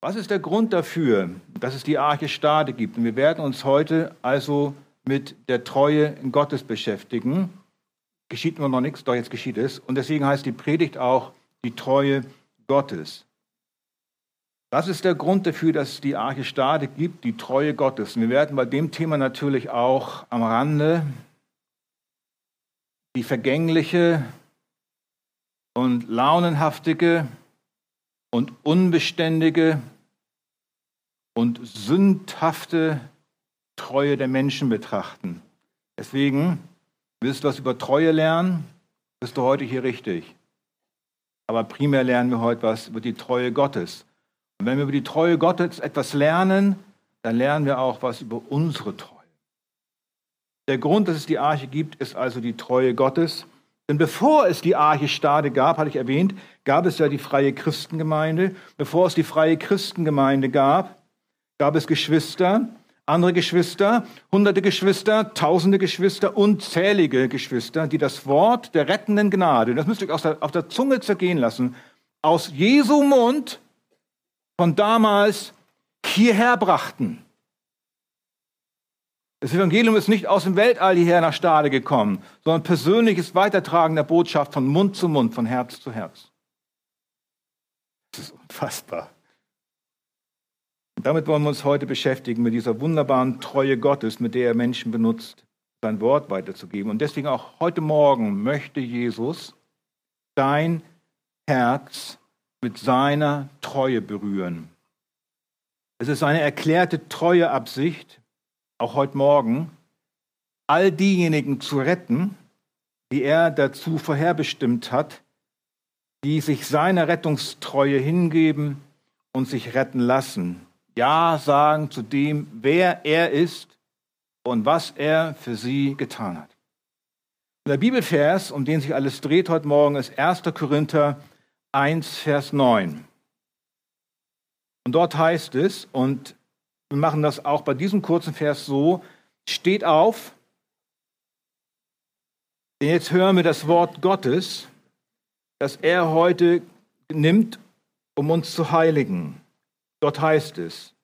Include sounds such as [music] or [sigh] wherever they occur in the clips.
Was ist der Grund dafür, dass es die Arche Stade gibt? Und wir werden uns heute also mit der Treue in Gottes beschäftigen. Geschieht nur noch nichts, doch jetzt geschieht es. Und deswegen heißt die Predigt auch die Treue Gottes. Was ist der Grund dafür, dass es die Arche Stade gibt, die Treue Gottes? Und wir werden bei dem Thema natürlich auch am Rande die vergängliche und launenhaftige und unbeständige und sündhafte Treue der Menschen betrachten. Deswegen, willst du was über Treue lernen, bist du heute hier richtig. Aber primär lernen wir heute was über die Treue Gottes. Und wenn wir über die Treue Gottes etwas lernen, dann lernen wir auch was über unsere Treue. Der Grund, dass es die Arche gibt, ist also die Treue Gottes. Denn bevor es die Arche Stade gab, hatte ich erwähnt, gab es ja die freie Christengemeinde. Bevor es die freie Christengemeinde gab, gab es Geschwister, andere Geschwister, hunderte Geschwister, tausende Geschwister, unzählige Geschwister, die das Wort der rettenden Gnade, das müsst ihr euch auf der Zunge zergehen lassen, aus Jesu Mund von damals hierher brachten. Das Evangelium ist nicht aus dem Weltall hierher nach Stade gekommen, sondern persönliches Weitertragen der Botschaft von Mund zu Mund, von Herz zu Herz. Das ist unfassbar. Und damit wollen wir uns heute beschäftigen, mit dieser wunderbaren Treue Gottes, mit der er Menschen benutzt, sein Wort weiterzugeben. Und deswegen auch heute Morgen möchte Jesus dein Herz mit seiner Treue berühren. Es ist eine erklärte treue Absicht, auch heute Morgen, all diejenigen zu retten, die er dazu vorherbestimmt hat, die sich seiner Rettungstreue hingeben und sich retten lassen. Ja sagen zu dem, wer er ist und was er für sie getan hat. Der Bibelvers, um den sich alles dreht heute Morgen, ist 1. Korinther 1, Vers 9. Und dort heißt es, und wir machen das auch bei diesem kurzen Vers so, steht auf, denn jetzt hören wir das Wort Gottes, das er heute nimmt, um uns zu heiligen. Dort heißt es,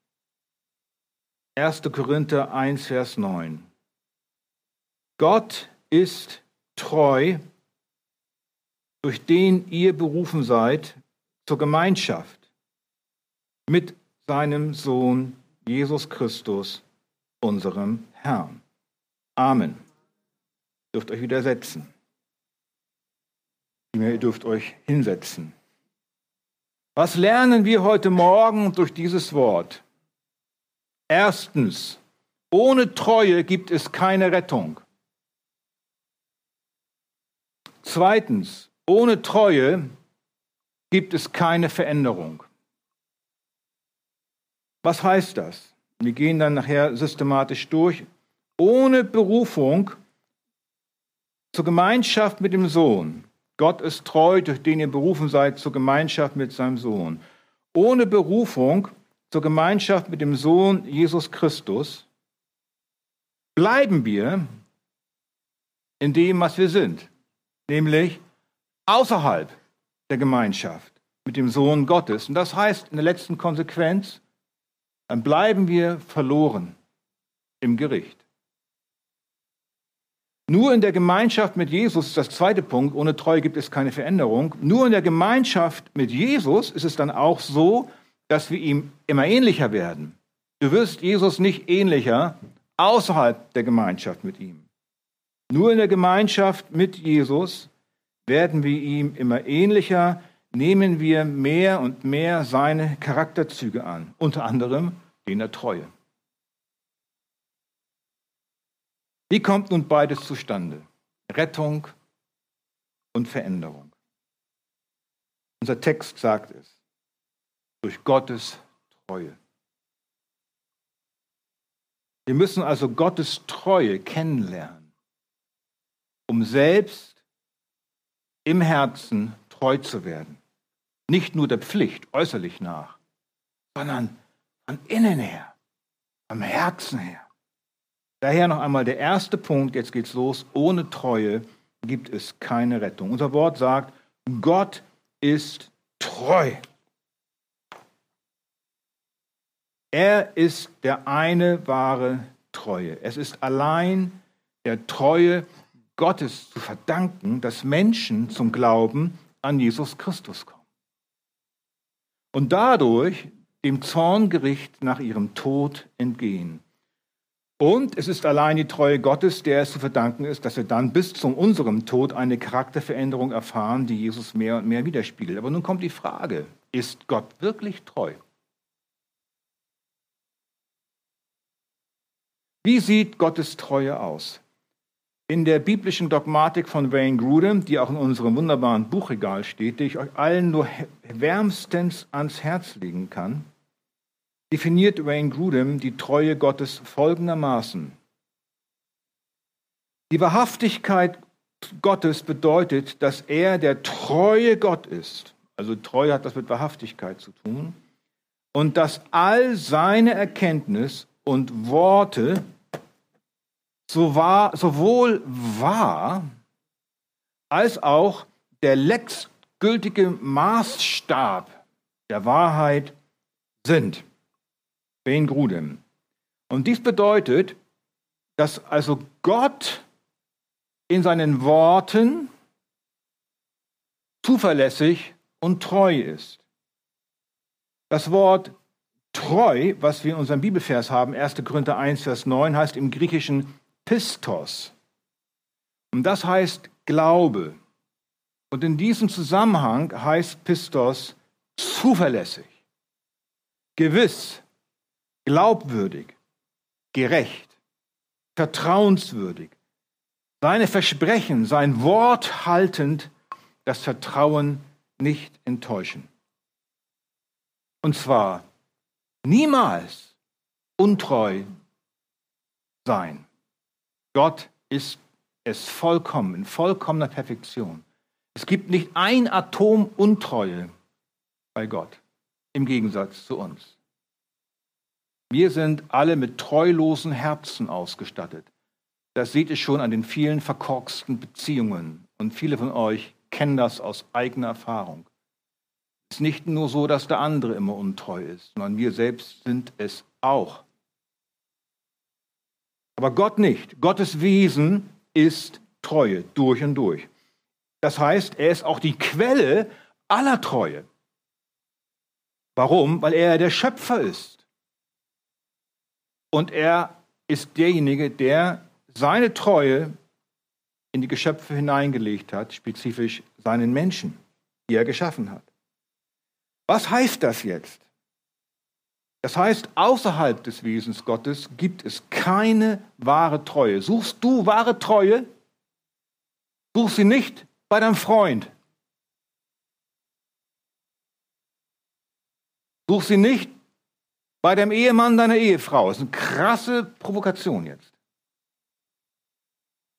1. Korinther 1, Vers 9. Gott ist treu, durch den ihr berufen seid zur Gemeinschaft mit seinem Sohn Jesus Christus, unserem Herrn. Amen. Ihr dürft euch wieder setzen. Ihr dürft euch hinsetzen. Was lernen wir heute Morgen durch dieses Wort? Erstens, ohne Treue gibt es keine Rettung. Zweitens, ohne Treue gibt es keine Veränderung. Was heißt das? Wir gehen dann nachher systematisch durch. Ohne Berufung zur Gemeinschaft mit dem Sohn. Gott ist treu, durch den ihr berufen seid zur Gemeinschaft mit seinem Sohn. Ohne Berufung zur Gemeinschaft mit dem Sohn Jesus Christus bleiben wir in dem, was wir sind, nämlich außerhalb der Gemeinschaft mit dem Sohn Gottes. Und das heißt in der letzten Konsequenz, dann bleiben wir verloren im Gericht. Nur in der Gemeinschaft mit Jesus, das zweite Punkt, ohne Treue gibt es keine Veränderung, nur in der Gemeinschaft mit Jesus ist es dann auch so, dass wir ihm immer ähnlicher werden. Du wirst Jesus nicht ähnlicher außerhalb der Gemeinschaft mit ihm. Nur in der Gemeinschaft mit Jesus werden wir ihm immer ähnlicher, nehmen wir mehr und mehr seine Charakterzüge an, unter anderem den der Treue. Wie kommt nun beides zustande? Rettung und Veränderung. Unser Text sagt es, durch Gottes Treue. Wir müssen also Gottes Treue kennenlernen, um selbst im Herzen treu zu werden. Nicht nur der Pflicht äußerlich nach, sondern von innen her, vom Herzen her. Daher noch einmal der erste Punkt, jetzt geht's los, ohne Treue gibt es keine Rettung. Unser Wort sagt, Gott ist treu. Er ist der eine wahre Treue. Es ist allein der Treue Gottes zu verdanken, dass Menschen zum Glauben an Jesus Christus kommen. Und dadurch dem Zorngericht nach ihrem Tod entgehen. Und es ist allein die Treue Gottes, der es zu verdanken ist, dass wir dann bis zu unserem Tod eine Charakterveränderung erfahren, die Jesus mehr und mehr widerspiegelt. Aber nun kommt die Frage, ist Gott wirklich treu? Wie sieht Gottes Treue aus? In der biblischen Dogmatik von Wayne Grudem, die auch in unserem wunderbaren Buchregal steht, die ich euch allen nur wärmstens ans Herz legen kann, definiert Wayne Grudem die Treue Gottes folgendermaßen. Die Wahrhaftigkeit Gottes bedeutet, dass er der treue Gott ist. Also Treue hat das mit Wahrhaftigkeit zu tun. Und dass all seine Erkenntnis und Worte so wahr, sowohl wahr als auch der letztgültige Maßstab der Wahrheit sind. Ben Grudem. Und dies bedeutet, dass also Gott in seinen Worten zuverlässig und treu ist. Das Wort treu, was wir in unserem Bibelvers haben, 1. Korinther 1, Vers 9, heißt im Griechischen Pistos. Und das heißt Glaube. Und in diesem Zusammenhang heißt Pistos zuverlässig, gewiss, glaubwürdig, gerecht, vertrauenswürdig, seine Versprechen, sein Wort haltend, das Vertrauen nicht enttäuschen. Und zwar niemals untreu sein. Gott ist es vollkommen, in vollkommener Perfektion. Es gibt nicht ein Atom Untreue bei Gott, im Gegensatz zu uns. Wir sind alle mit treulosen Herzen ausgestattet. Das seht ihr schon an den vielen verkorksten Beziehungen. Und viele von euch kennen das aus eigener Erfahrung. Es ist nicht nur so, dass der andere immer untreu ist, sondern wir selbst sind es auch. Aber Gott nicht. Gottes Wesen ist Treue durch und durch. Das heißt, er ist auch die Quelle aller Treue. Warum? Weil er der Schöpfer ist. Und er ist derjenige, der seine Treue in die Geschöpfe hineingelegt hat, spezifisch seinen Menschen, die er geschaffen hat. Was heißt das jetzt? Das heißt, außerhalb des Wesens Gottes gibt es keine wahre Treue. Suchst du wahre Treue? Such sie nicht bei deinem Freund. Such sie nicht bei dem Ehemann deiner Ehefrau. Das ist eine krasse Provokation jetzt.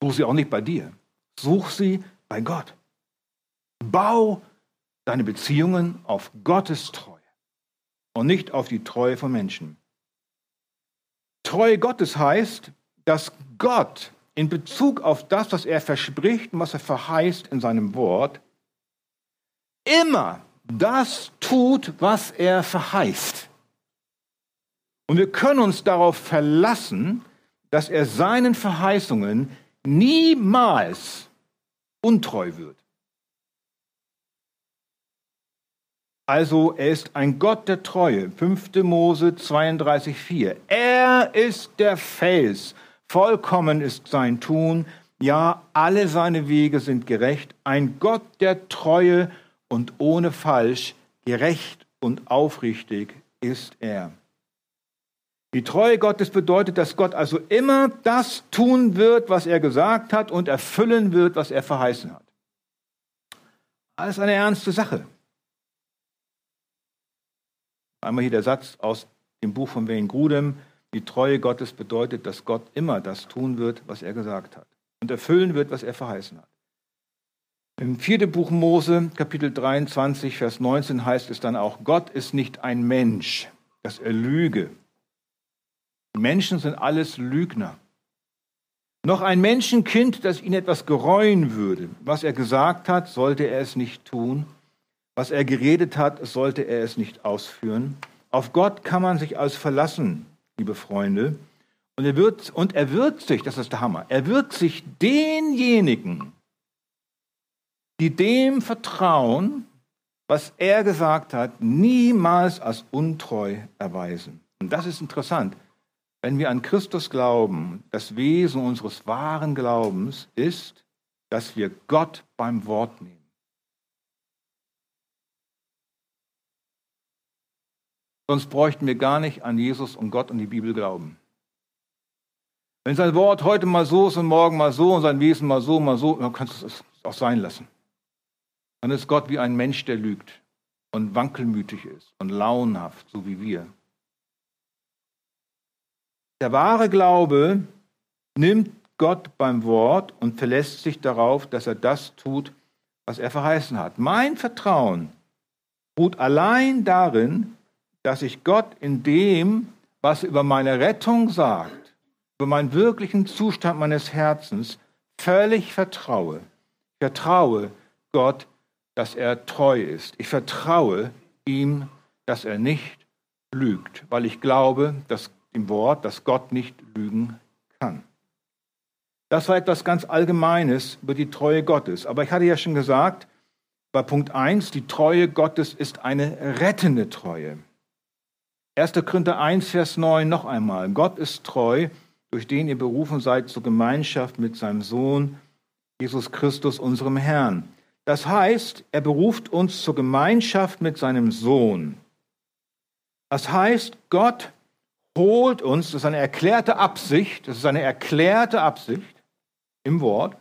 Such sie auch nicht bei dir. Such sie bei Gott. Bau deine Beziehungen auf Gottes Treue und nicht auf die Treue von Menschen. Treue Gottes heißt, dass Gott in Bezug auf das, was er verspricht und was er verheißt in seinem Wort, immer das tut, was er verheißt. Und wir können uns darauf verlassen, dass er seinen Verheißungen niemals untreu wird. Also er ist ein Gott der Treue. 5. Mose 32,4. Er ist der Fels. Vollkommen ist sein Tun. Ja, alle seine Wege sind gerecht. Ein Gott der Treue und ohne Falsch. Gerecht und aufrichtig ist er. Die Treue Gottes bedeutet, dass Gott also immer das tun wird, was er gesagt hat und erfüllen wird, was er verheißen hat. Alles eine ernste Sache. Einmal hier der Satz aus dem Buch von Wayne Grudem. Die Treue Gottes bedeutet, dass Gott immer das tun wird, was er gesagt hat und erfüllen wird, was er verheißen hat. Im vierten Buch Mose, Kapitel 23, Vers 19 heißt es dann auch, Gott ist nicht ein Mensch, dass er lüge. Menschen sind alles Lügner. Noch ein Menschenkind, das ihn etwas gereuen würde. Was er gesagt hat, sollte er es nicht tun. Was er geredet hat, sollte er es nicht ausführen. Auf Gott kann man sich als verlassen, liebe Freunde. Und er wird, und er wird sich, das ist der Hammer, er wird sich denjenigen, die dem vertrauen, was er gesagt hat, niemals als untreu erweisen. Und das ist interessant. Wenn wir an Christus glauben, das Wesen unseres wahren Glaubens ist, dass wir Gott beim Wort nehmen. Sonst bräuchten wir gar nicht an Jesus und Gott und die Bibel glauben. Wenn sein Wort heute mal so ist und morgen mal so und sein Wesen mal so, mal so, dann kannst du es auch sein lassen. Dann ist Gott wie ein Mensch, der lügt und wankelmütig ist und launhaft, so wie wir. Der wahre Glaube nimmt Gott beim Wort und verlässt sich darauf, dass er das tut, was er verheißen hat. Mein Vertrauen ruht allein darin, dass ich Gott in dem, was er über meine Rettung sagt, über meinen wirklichen Zustand meines Herzens, völlig vertraue. Ich vertraue Gott, dass er treu ist. Ich vertraue ihm, dass er nicht lügt, weil ich glaube, dass im Wort, dass Gott nicht lügen kann. Das war etwas ganz Allgemeines über die Treue Gottes. Aber ich hatte ja schon gesagt, bei Punkt 1, die Treue Gottes ist eine rettende Treue. 1. Korinther 1, Vers 9 noch einmal. Gott ist treu, durch den ihr berufen seid zur Gemeinschaft mit seinem Sohn, Jesus Christus, unserem Herrn. Das heißt, er beruft uns zur Gemeinschaft mit seinem Sohn. Das heißt, Gott holt uns, das ist eine erklärte Absicht, das ist eine erklärte Absicht im Wort,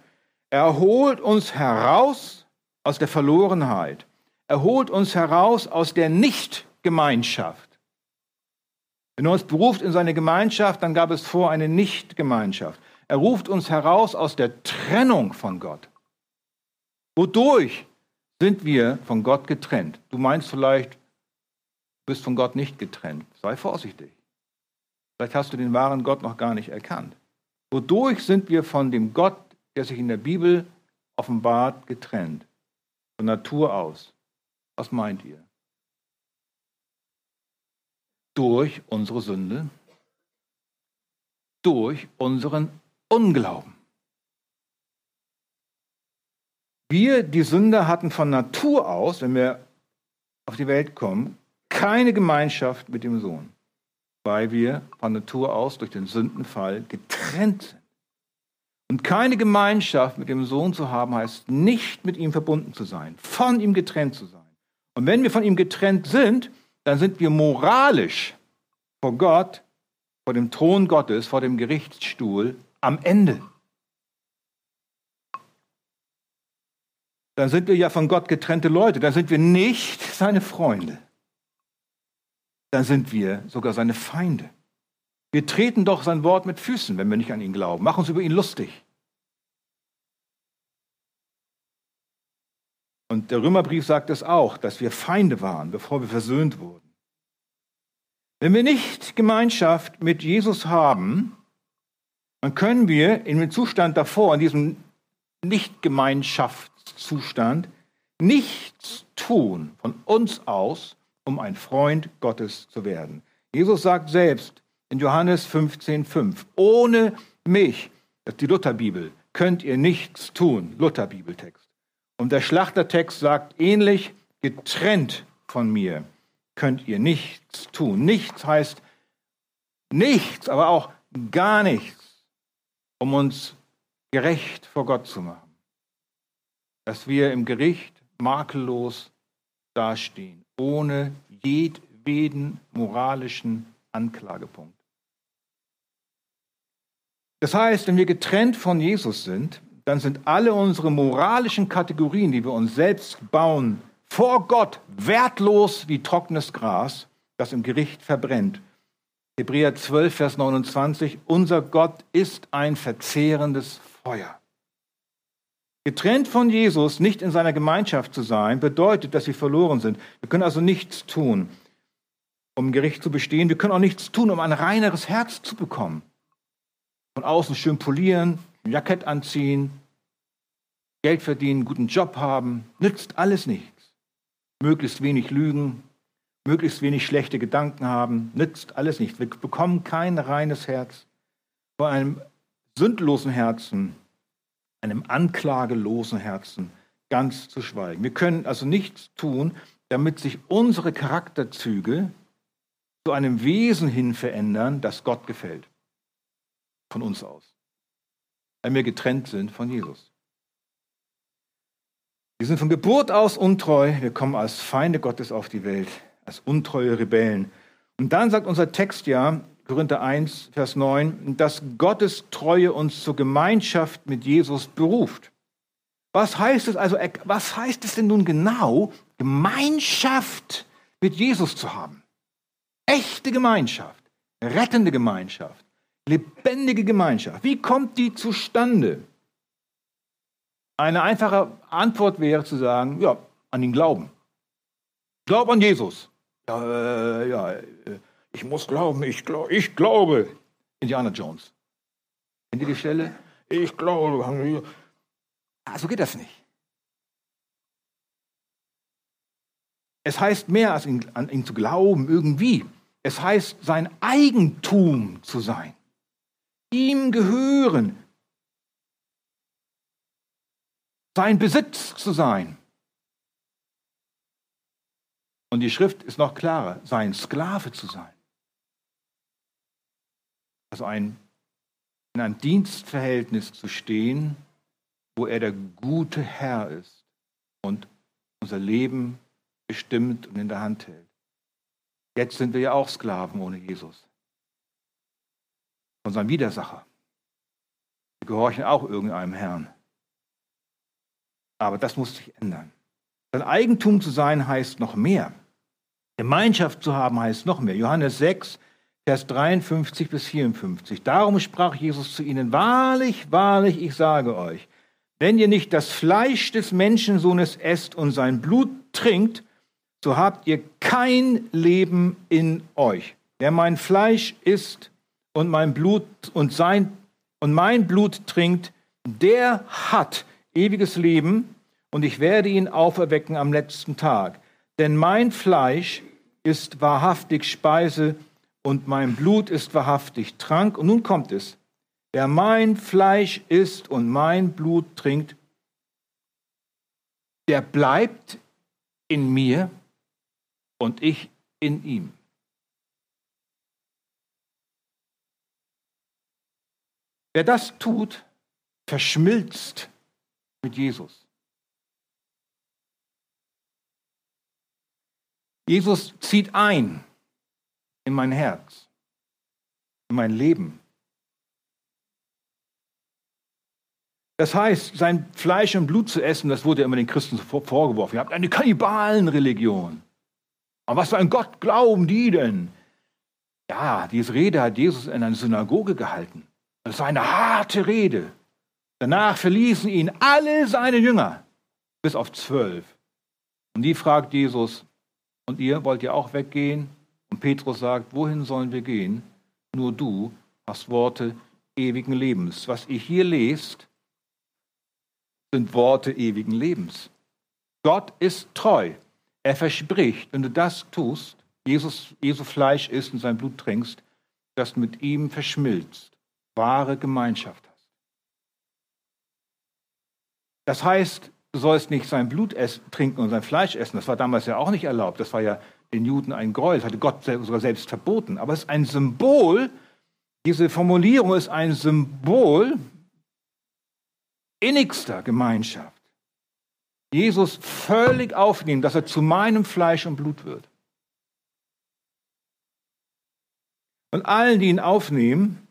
er holt uns heraus aus der Verlorenheit. Er holt uns heraus aus der Nichtgemeinschaft. Wenn er uns beruft in seine Gemeinschaft, dann gab es vor eine Nichtgemeinschaft. Er ruft uns heraus aus der Trennung von Gott. Wodurch sind wir von Gott getrennt? Du meinst vielleicht, du bist von Gott nicht getrennt. Sei vorsichtig. Vielleicht hast du den wahren Gott noch gar nicht erkannt. Wodurch sind wir von dem Gott, der sich in der Bibel offenbart, getrennt? Von Natur aus. Was meint ihr? Durch unsere Sünde, durch unseren Unglauben. Wir, die Sünder, hatten von Natur aus, wenn wir auf die Welt kommen, keine Gemeinschaft mit dem Sohn weil wir von Natur aus durch den Sündenfall getrennt sind. Und keine Gemeinschaft mit dem Sohn zu haben, heißt nicht mit ihm verbunden zu sein, von ihm getrennt zu sein. Und wenn wir von ihm getrennt sind, dann sind wir moralisch vor Gott, vor dem Thron Gottes, vor dem Gerichtsstuhl am Ende. Dann sind wir ja von Gott getrennte Leute, dann sind wir nicht seine Freunde dann sind wir sogar seine Feinde. Wir treten doch sein Wort mit Füßen, wenn wir nicht an ihn glauben, machen uns über ihn lustig. Und der Römerbrief sagt es auch, dass wir Feinde waren, bevor wir versöhnt wurden. Wenn wir nicht Gemeinschaft mit Jesus haben, dann können wir in dem Zustand davor, in diesem Nicht-Gemeinschaftszustand, nichts tun von uns aus, um ein Freund Gottes zu werden. Jesus sagt selbst in Johannes 15,5, ohne mich, das ist die Lutherbibel, könnt ihr nichts tun. Lutherbibeltext. Und der Schlachtertext sagt ähnlich, getrennt von mir könnt ihr nichts tun. Nichts heißt nichts, aber auch gar nichts, um uns gerecht vor Gott zu machen. Dass wir im Gericht makellos dastehen ohne jedweden moralischen Anklagepunkt. Das heißt, wenn wir getrennt von Jesus sind, dann sind alle unsere moralischen Kategorien, die wir uns selbst bauen, vor Gott wertlos wie trockenes Gras, das im Gericht verbrennt. Hebräer 12, Vers 29, unser Gott ist ein verzehrendes Feuer. Getrennt von Jesus, nicht in seiner Gemeinschaft zu sein, bedeutet, dass wir verloren sind. Wir können also nichts tun, um Gericht zu bestehen. Wir können auch nichts tun, um ein reineres Herz zu bekommen. Von außen schön polieren, ein Jackett anziehen, Geld verdienen, guten Job haben, nützt alles nichts. Möglichst wenig lügen möglichst wenig schlechte Gedanken haben, nützt alles nicht. Wir bekommen kein reines Herz. Vor einem sündlosen Herzen, einem anklagelosen Herzen ganz zu schweigen. Wir können also nichts tun, damit sich unsere Charakterzüge zu einem Wesen hin verändern, das Gott gefällt. Von uns aus. Weil wir getrennt sind von Jesus. Wir sind von Geburt aus untreu. Wir kommen als Feinde Gottes auf die Welt, als untreue Rebellen. Und dann sagt unser Text ja, Korinther 1, Vers 9, dass Gottes Treue uns zur Gemeinschaft mit Jesus beruft. Was heißt es also, was heißt es denn nun genau, Gemeinschaft mit Jesus zu haben? Echte Gemeinschaft, rettende Gemeinschaft, lebendige Gemeinschaft. Wie kommt die zustande? Eine einfache Antwort wäre zu sagen, ja, an den Glauben. Glaub an Jesus. Ja, äh, ja, äh, ich muss glauben, ich, glaub, ich glaube. Indiana Jones. Kennt ihr die Stelle? Ich glaube. Ah, so geht das nicht. Es heißt mehr als ihn, an ihn zu glauben, irgendwie. Es heißt, sein Eigentum zu sein. Ihm gehören. Sein Besitz zu sein. Und die Schrift ist noch klarer, sein Sklave zu sein. Also ein, in einem Dienstverhältnis zu stehen, wo er der gute Herr ist und unser Leben bestimmt und in der Hand hält. Jetzt sind wir ja auch Sklaven ohne Jesus. Von seinem Widersacher. Wir gehorchen auch irgendeinem Herrn. Aber das muss sich ändern. Sein Eigentum zu sein heißt noch mehr. Gemeinschaft zu haben heißt noch mehr. Johannes 6, Vers 53 bis 54. Darum sprach Jesus zu ihnen, wahrlich, wahrlich, ich sage euch, wenn ihr nicht das Fleisch des Menschensohnes esst und sein Blut trinkt, so habt ihr kein Leben in euch. Wer mein Fleisch isst und mein Blut und sein und mein Blut trinkt, der hat ewiges Leben und ich werde ihn auferwecken am letzten Tag. Denn mein Fleisch ist wahrhaftig Speise und mein Blut ist wahrhaftig Trank. Und nun kommt es. Wer mein Fleisch isst und mein Blut trinkt, der bleibt in mir und ich in ihm. Wer das tut, verschmilzt mit Jesus. Jesus zieht ein in mein Herz, in mein Leben. Das heißt, sein Fleisch und Blut zu essen, das wurde ja immer den Christen vorgeworfen. Ihr habt eine Kannibalenreligion. Aber was für ein Gott glauben die denn? Ja, diese Rede hat Jesus in einer Synagoge gehalten. Das war eine harte Rede. Danach verließen ihn alle seine Jünger, bis auf zwölf. Und die fragt Jesus, und ihr wollt ihr auch weggehen? Und Petrus sagt, wohin sollen wir gehen? Nur du hast Worte ewigen Lebens. Was ihr hier lest, sind Worte ewigen Lebens. Gott ist treu. Er verspricht, wenn du das tust, Jesus, Jesu Fleisch isst und sein Blut trinkst, dass du mit ihm verschmilzt, wahre Gemeinschaft hast. Das heißt, du sollst nicht sein Blut essen, trinken und sein Fleisch essen. Das war damals ja auch nicht erlaubt. Das war ja den Juden ein Gräuel. Das hatte Gott sogar selbst verboten. Aber es ist ein Symbol, diese Formulierung ist ein Symbol innigster Gemeinschaft. Jesus völlig aufnehmen, dass er zu meinem Fleisch und Blut wird. Und allen, die ihn aufnehmen,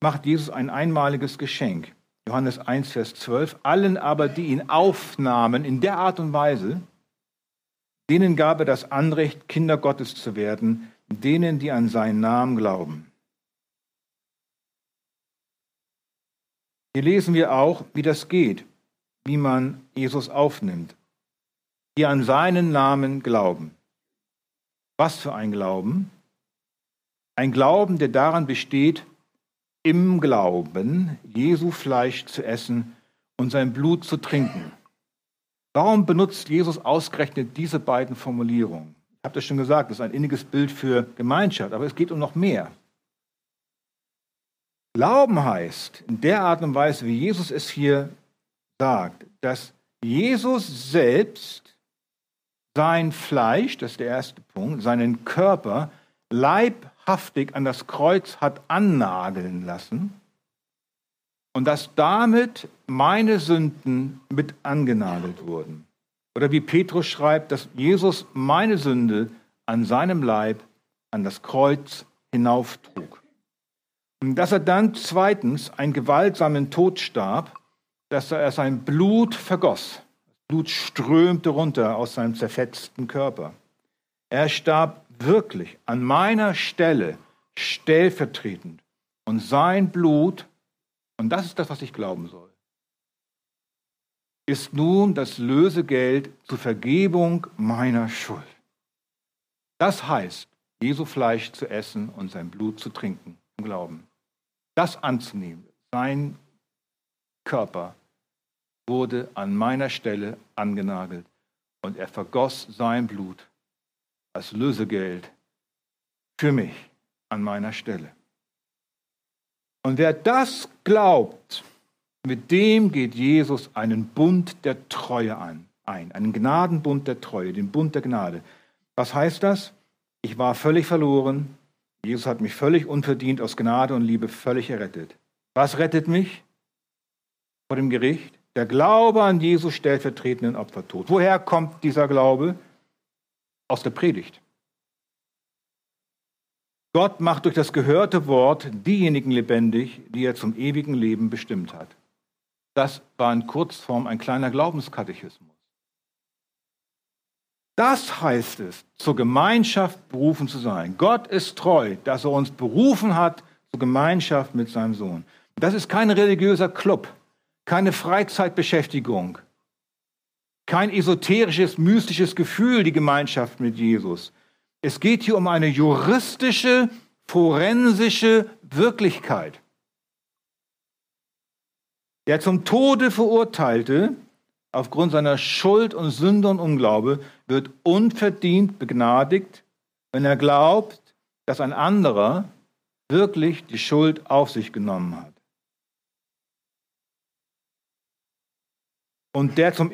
macht Jesus ein einmaliges Geschenk. Johannes 1, Vers 12, allen aber, die ihn aufnahmen in der Art und Weise, denen gab er das Anrecht, Kinder Gottes zu werden, denen, die an seinen Namen glauben. Hier lesen wir auch, wie das geht, wie man Jesus aufnimmt, die an seinen Namen glauben. Was für ein Glauben? Ein Glauben, der daran besteht, im Glauben Jesu Fleisch zu essen und sein Blut zu trinken. Warum benutzt Jesus ausgerechnet diese beiden Formulierungen? Ich habe das schon gesagt, das ist ein inniges Bild für Gemeinschaft, aber es geht um noch mehr. Glauben heißt, in der Art und Weise, wie Jesus es hier sagt, dass Jesus selbst sein Fleisch, das ist der erste Punkt, seinen Körper leibhaftig an das Kreuz hat annageln lassen und dass damit meine Sünden mit angenagelt wurden. Oder wie Petrus schreibt, dass Jesus meine Sünde an seinem Leib an das Kreuz hinauftrug. Und dass er dann zweitens einen gewaltsamen Tod starb, dass er sein Blut vergoss. Blut strömte runter aus seinem zerfetzten Körper. Er starb wirklich an meiner Stelle stellvertretend. Und sein Blut, und das ist das, was ich glauben soll, ist nun das Lösegeld zur Vergebung meiner Schuld. Das heißt, Jesu Fleisch zu essen und sein Blut zu trinken im Glauben. Das anzunehmen, sein Körper wurde an meiner Stelle angenagelt und er vergoss sein Blut als Lösegeld für mich an meiner Stelle. Und wer das glaubt, mit dem geht Jesus einen Bund der Treue an, ein, einen Gnadenbund der Treue, den Bund der Gnade. Was heißt das? Ich war völlig verloren. Jesus hat mich völlig unverdient aus Gnade und Liebe völlig errettet. Was rettet mich vor dem Gericht? Der Glaube an Jesus stellvertretenden Opfertod. Woher kommt dieser Glaube? Aus der Predigt. Gott macht durch das gehörte Wort diejenigen lebendig, die er zum ewigen Leben bestimmt hat. Das war in Kurzform ein kleiner Glaubenskatechismus. Das heißt es, zur Gemeinschaft berufen zu sein. Gott ist treu, dass er uns berufen hat zur Gemeinschaft mit seinem Sohn. Das ist kein religiöser Club, keine Freizeitbeschäftigung, kein esoterisches, mystisches Gefühl, die Gemeinschaft mit Jesus. Es geht hier um eine juristische, forensische Wirklichkeit. Der zum Tode verurteilte, aufgrund seiner Schuld und Sünde und Unglaube, wird unverdient begnadigt, wenn er glaubt, dass ein anderer wirklich die Schuld auf sich genommen hat. Und der zum,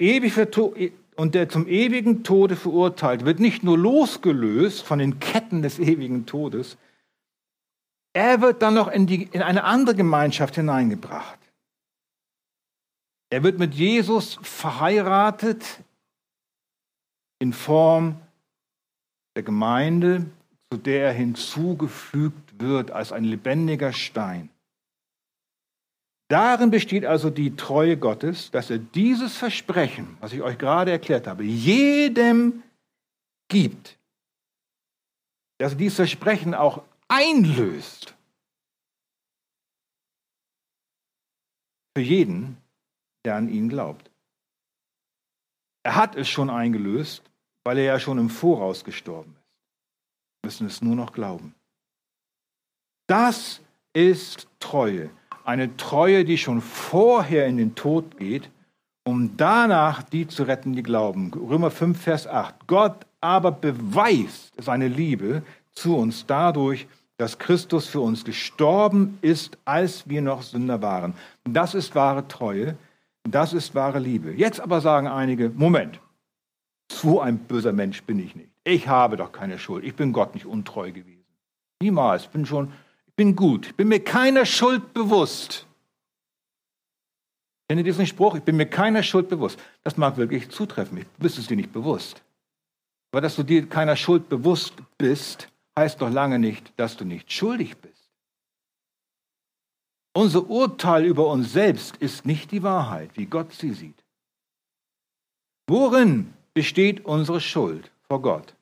und der zum ewigen Tode verurteilt wird nicht nur losgelöst von den Ketten des ewigen Todes, er wird dann noch in, die, in eine andere Gemeinschaft hineingebracht. Er wird mit Jesus verheiratet in Form der Gemeinde, zu der er hinzugefügt wird als ein lebendiger Stein. Darin besteht also die Treue Gottes, dass er dieses Versprechen, was ich euch gerade erklärt habe, jedem gibt. Dass er dieses Versprechen auch einlöst. Für jeden, der an ihn glaubt. Er hat es schon eingelöst, weil er ja schon im Voraus gestorben ist. Wir müssen es nur noch glauben. Das ist Treue. Eine Treue, die schon vorher in den Tod geht, um danach die zu retten, die glauben. Römer 5, Vers 8. Gott aber beweist seine Liebe zu uns dadurch, dass Christus für uns gestorben ist, als wir noch Sünder waren. Das ist wahre Treue, das ist wahre Liebe. Jetzt aber sagen einige, Moment, so ein böser Mensch bin ich nicht. Ich habe doch keine Schuld. Ich bin Gott nicht untreu gewesen. Niemals. Bin schon bin gut, bin mir keiner Schuld bewusst. Kennt ihr diesen Spruch? Ich bin mir keiner Schuld bewusst. Das mag wirklich zutreffen. Ich bist es dir nicht bewusst. Aber dass du dir keiner Schuld bewusst bist, heißt doch lange nicht, dass du nicht schuldig bist. Unser Urteil über uns selbst ist nicht die Wahrheit, wie Gott sie sieht. Worin besteht unsere Schuld vor Gott?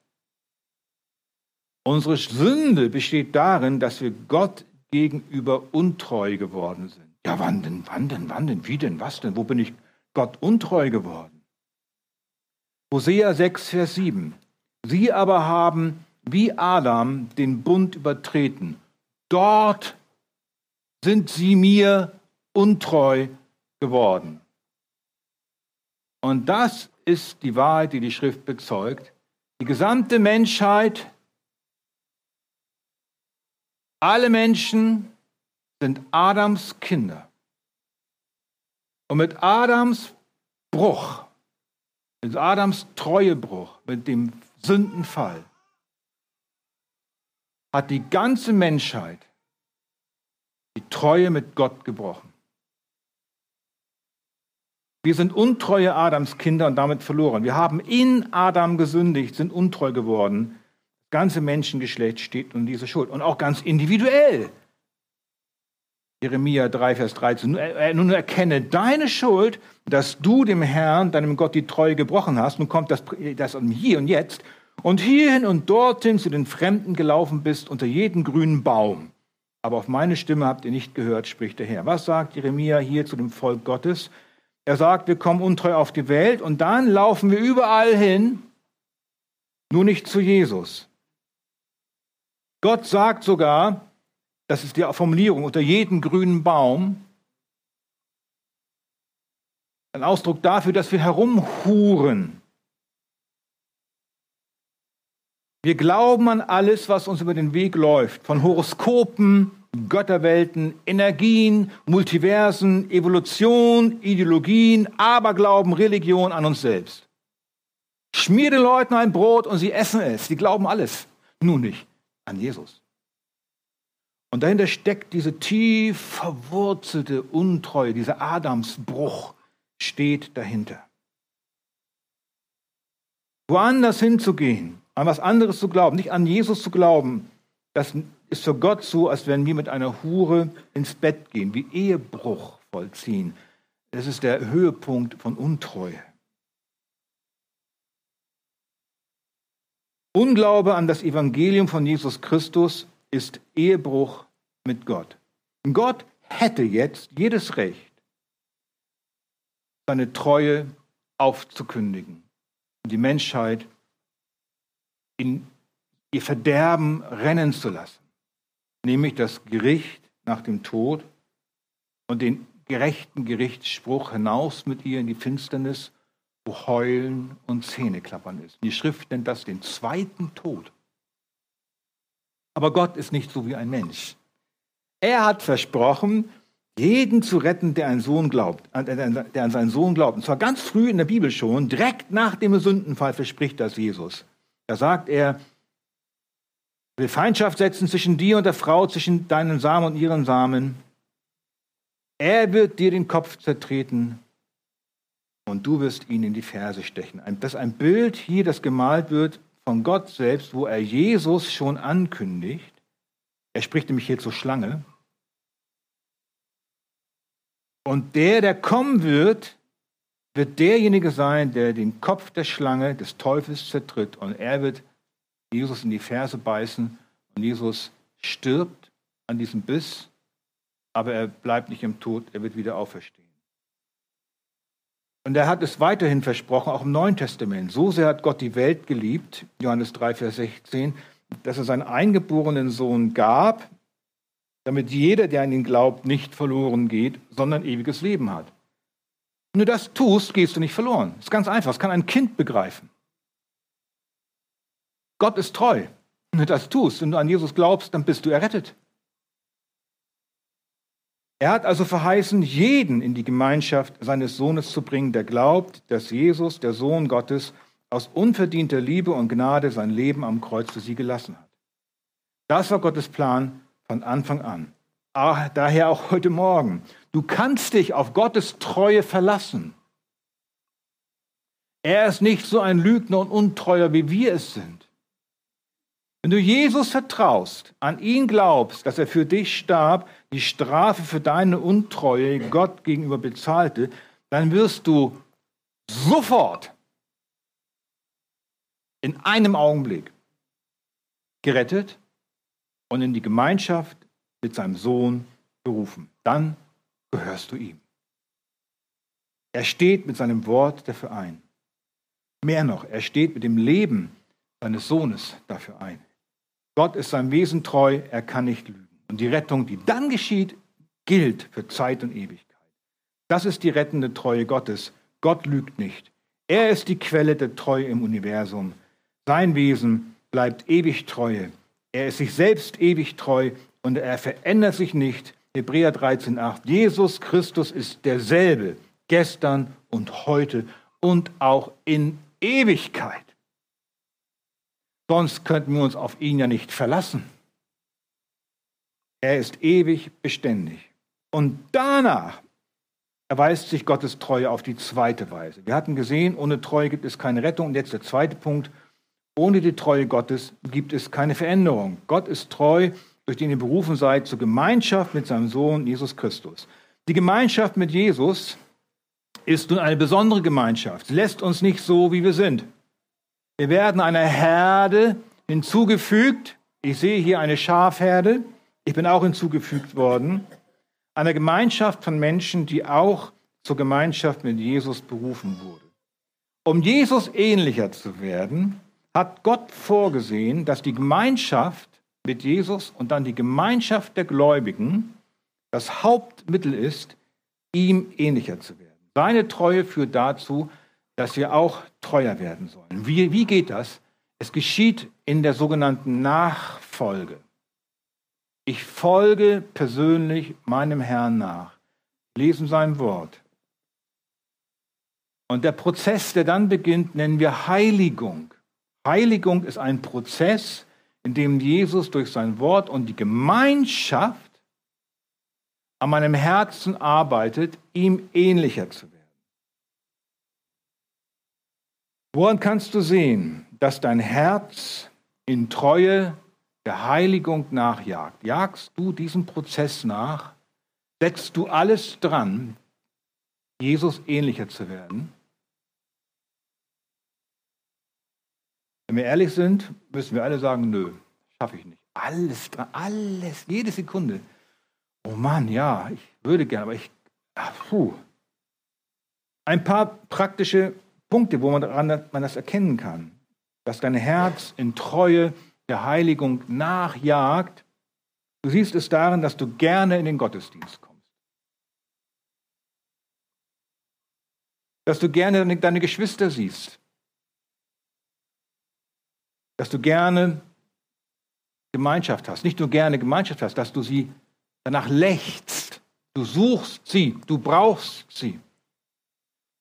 Unsere Sünde besteht darin, dass wir Gott gegenüber untreu geworden sind. Ja, wann denn, wann denn, wann denn, wie denn, was denn? Wo bin ich Gott untreu geworden? Hosea 6, Vers 7. Sie aber haben wie Adam den Bund übertreten. Dort sind sie mir untreu geworden. Und das ist die Wahrheit, die die Schrift bezeugt. Die gesamte Menschheit, alle Menschen sind Adams Kinder. Und mit Adams Bruch, mit Adams Treuebruch, mit dem Sündenfall, hat die ganze Menschheit die Treue mit Gott gebrochen. Wir sind untreue Adams Kinder und damit verloren. Wir haben in Adam gesündigt, sind untreu geworden. Ganze Menschengeschlecht steht unter dieser Schuld. Und auch ganz individuell. Jeremia 3, Vers 13. Nun erkenne deine Schuld, dass du dem Herrn, deinem Gott, die Treue gebrochen hast. Nun kommt das, das hier und jetzt. Und hierhin und dorthin zu den Fremden gelaufen bist, unter jeden grünen Baum. Aber auf meine Stimme habt ihr nicht gehört, spricht der Herr. Was sagt Jeremia hier zu dem Volk Gottes? Er sagt, wir kommen untreu auf die Welt und dann laufen wir überall hin, nur nicht zu Jesus. Gott sagt sogar, das ist die Formulierung, unter jedem grünen Baum, ein Ausdruck dafür, dass wir herumhuren. Wir glauben an alles, was uns über den Weg läuft, von Horoskopen, Götterwelten, Energien, Multiversen, Evolution, Ideologien, Aberglauben, Religion an uns selbst. Schmier den Leuten ein Brot und sie essen es. Sie glauben alles, nur nicht an Jesus. Und dahinter steckt diese tief verwurzelte Untreue, dieser Adamsbruch steht dahinter. Woanders hinzugehen, an was anderes zu glauben, nicht an Jesus zu glauben, das ist für Gott so, als wenn wir mit einer Hure ins Bett gehen, wie Ehebruch vollziehen. Das ist der Höhepunkt von Untreue. Unglaube an das Evangelium von Jesus Christus ist Ehebruch mit Gott. Gott hätte jetzt jedes Recht, seine Treue aufzukündigen und die Menschheit in ihr Verderben rennen zu lassen, nämlich das Gericht nach dem Tod und den gerechten Gerichtsspruch hinaus mit ihr in die Finsternis, wo Heulen und Zähneklappern ist. Die Schrift nennt das den zweiten Tod. Aber Gott ist nicht so wie ein Mensch. Er hat versprochen, jeden zu retten, der, glaubt, der an seinen Sohn glaubt. Und zwar ganz früh in der Bibel schon, direkt nach dem Sündenfall verspricht das Jesus. Da sagt er, will Feindschaft setzen zwischen dir und der Frau, zwischen deinem Samen und ihrem Samen. Er wird dir den Kopf zertreten und du wirst ihn in die Ferse stechen. Das ist ein Bild hier, das gemalt wird von Gott selbst, wo er Jesus schon ankündigt. Er spricht nämlich hier zur Schlange. Und der, der kommen wird, wird derjenige sein, der den Kopf der Schlange, des Teufels zertritt. Und er wird Jesus in die Ferse beißen und Jesus stirbt an diesem Biss, aber er bleibt nicht im Tod, er wird wieder auferstehen. Und er hat es weiterhin versprochen, auch im Neuen Testament. So sehr hat Gott die Welt geliebt, Johannes 3, Vers 16, dass er seinen eingeborenen Sohn gab, damit jeder, der an ihn glaubt, nicht verloren geht, sondern ewiges Leben hat. Wenn du das tust, gehst du nicht verloren. Das ist ganz einfach, das kann ein Kind begreifen. Gott ist treu. Wenn du das tust, wenn du an Jesus glaubst, dann bist du errettet. Er hat also verheißen, jeden in die Gemeinschaft seines Sohnes zu bringen, der glaubt, dass Jesus, der Sohn Gottes, aus unverdienter Liebe und Gnade sein Leben am Kreuz für sie gelassen hat. Das war Gottes Plan von Anfang an. Ah, daher auch heute Morgen. Du kannst dich auf Gottes Treue verlassen. Er ist nicht so ein Lügner und Untreuer, wie wir es sind. Wenn du Jesus vertraust, an ihn glaubst, dass er für dich starb, die Strafe für deine Untreue Gott gegenüber bezahlte, dann wirst du sofort in einem Augenblick gerettet und in die Gemeinschaft mit seinem Sohn berufen. Dann gehörst du ihm. Er steht mit seinem Wort dafür ein. Mehr noch, er steht mit dem Leben seines Sohnes dafür ein. Gott ist seinem Wesen treu, er kann nicht lügen. Und die Rettung, die dann geschieht, gilt für Zeit und Ewigkeit. Das ist die rettende Treue Gottes. Gott lügt nicht. Er ist die Quelle der Treue im Universum. Sein Wesen bleibt ewig treue. Er ist sich selbst ewig treu und er verändert sich nicht. Hebräer 13,8. Jesus Christus ist derselbe, gestern und heute und auch in Ewigkeit. Sonst könnten wir uns auf ihn ja nicht verlassen. Er ist ewig beständig. Und danach erweist sich Gottes Treue auf die zweite Weise. Wir hatten gesehen, ohne Treue gibt es keine Rettung. Und jetzt der zweite Punkt. Ohne die Treue Gottes gibt es keine Veränderung. Gott ist treu, durch den ihr berufen seid, zur Gemeinschaft mit seinem Sohn Jesus Christus. Die Gemeinschaft mit Jesus ist nun eine besondere Gemeinschaft. Sie lässt uns nicht so, wie wir sind. Wir werden einer Herde hinzugefügt. Ich sehe hier eine Schafherde. Ich bin auch hinzugefügt worden. Einer Gemeinschaft von Menschen, die auch zur Gemeinschaft mit Jesus berufen wurde. Um Jesus ähnlicher zu werden, hat Gott vorgesehen, dass die Gemeinschaft mit Jesus und dann die Gemeinschaft der Gläubigen das Hauptmittel ist, ihm ähnlicher zu werden. Seine Treue führt dazu, dass wir auch treuer werden sollen. Wie, wie geht das? Es geschieht in der sogenannten Nachfolge. Ich folge persönlich meinem Herrn nach, lesen sein Wort. Und der Prozess, der dann beginnt, nennen wir Heiligung. Heiligung ist ein Prozess, in dem Jesus durch sein Wort und die Gemeinschaft an meinem Herzen arbeitet, ihm ähnlicher zu werden. Woran kannst du sehen, dass dein Herz in Treue der Heiligung nachjagt? Jagst du diesem Prozess nach? Setzt du alles dran, Jesus ähnlicher zu werden? Wenn wir ehrlich sind, müssen wir alle sagen, nö, schaffe ich nicht. Alles dran, alles, jede Sekunde. Oh Mann, ja, ich würde gerne, aber ich, ach, puh. Ein paar praktische Punkte, wo man, daran, man das erkennen kann. Dass dein Herz in Treue der Heiligung nachjagt. Du siehst es darin, dass du gerne in den Gottesdienst kommst. Dass du gerne deine Geschwister siehst dass du gerne Gemeinschaft hast. Nicht nur gerne Gemeinschaft hast, dass du sie danach lächst. Du suchst sie, du brauchst sie.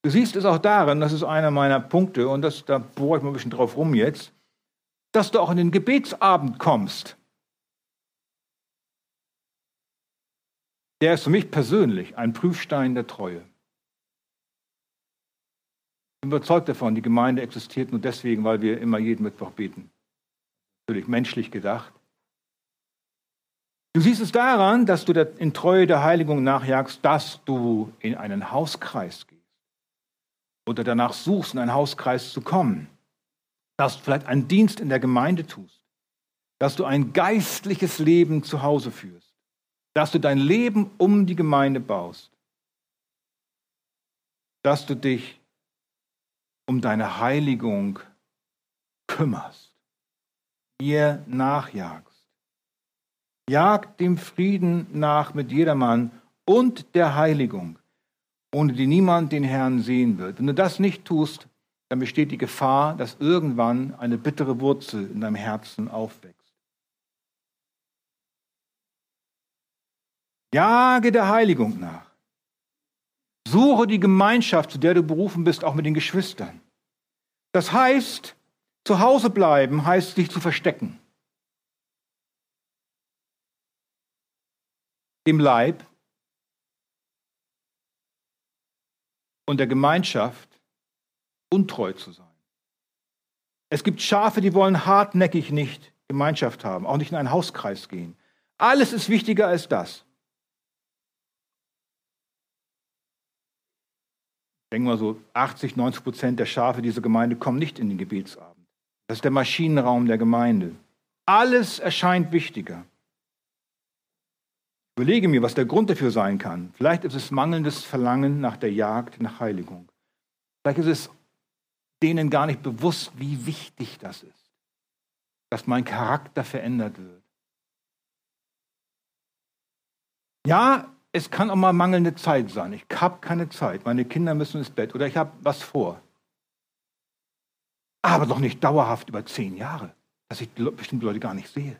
Du siehst es auch darin, das ist einer meiner Punkte, und das, da bohre ich mal ein bisschen drauf rum jetzt, dass du auch in den Gebetsabend kommst. Der ist für mich persönlich ein Prüfstein der Treue. Ich bin überzeugt davon, die Gemeinde existiert nur deswegen, weil wir immer jeden Mittwoch beten. Natürlich menschlich gedacht. Du siehst es daran, dass du in Treue der Heiligung nachjagst, dass du in einen Hauskreis gehst oder danach suchst, in einen Hauskreis zu kommen, dass du vielleicht einen Dienst in der Gemeinde tust, dass du ein geistliches Leben zu Hause führst, dass du dein Leben um die Gemeinde baust, dass du dich um deine Heiligung kümmerst ihr nachjagst. Jagt dem Frieden nach mit jedermann und der Heiligung, ohne die niemand den Herrn sehen wird. Wenn du das nicht tust, dann besteht die Gefahr, dass irgendwann eine bittere Wurzel in deinem Herzen aufwächst. Jage der Heiligung nach. Suche die Gemeinschaft, zu der du berufen bist, auch mit den Geschwistern. Das heißt, zu Hause bleiben heißt sich zu verstecken. Dem Leib und der Gemeinschaft untreu zu sein. Es gibt Schafe, die wollen hartnäckig nicht Gemeinschaft haben, auch nicht in einen Hauskreis gehen. Alles ist wichtiger als das. Denken wir so, 80, 90 Prozent der Schafe dieser Gemeinde kommen nicht in den Gebetsabend. Das ist der Maschinenraum der Gemeinde. Alles erscheint wichtiger. Überlege mir, was der Grund dafür sein kann. Vielleicht ist es mangelndes Verlangen nach der Jagd nach Heiligung. Vielleicht ist es denen gar nicht bewusst, wie wichtig das ist, dass mein Charakter verändert wird. Ja, es kann auch mal mangelnde Zeit sein. Ich habe keine Zeit. Meine Kinder müssen ins Bett oder ich habe was vor. Aber doch nicht dauerhaft über zehn Jahre, dass ich bestimmte Leute gar nicht sehe.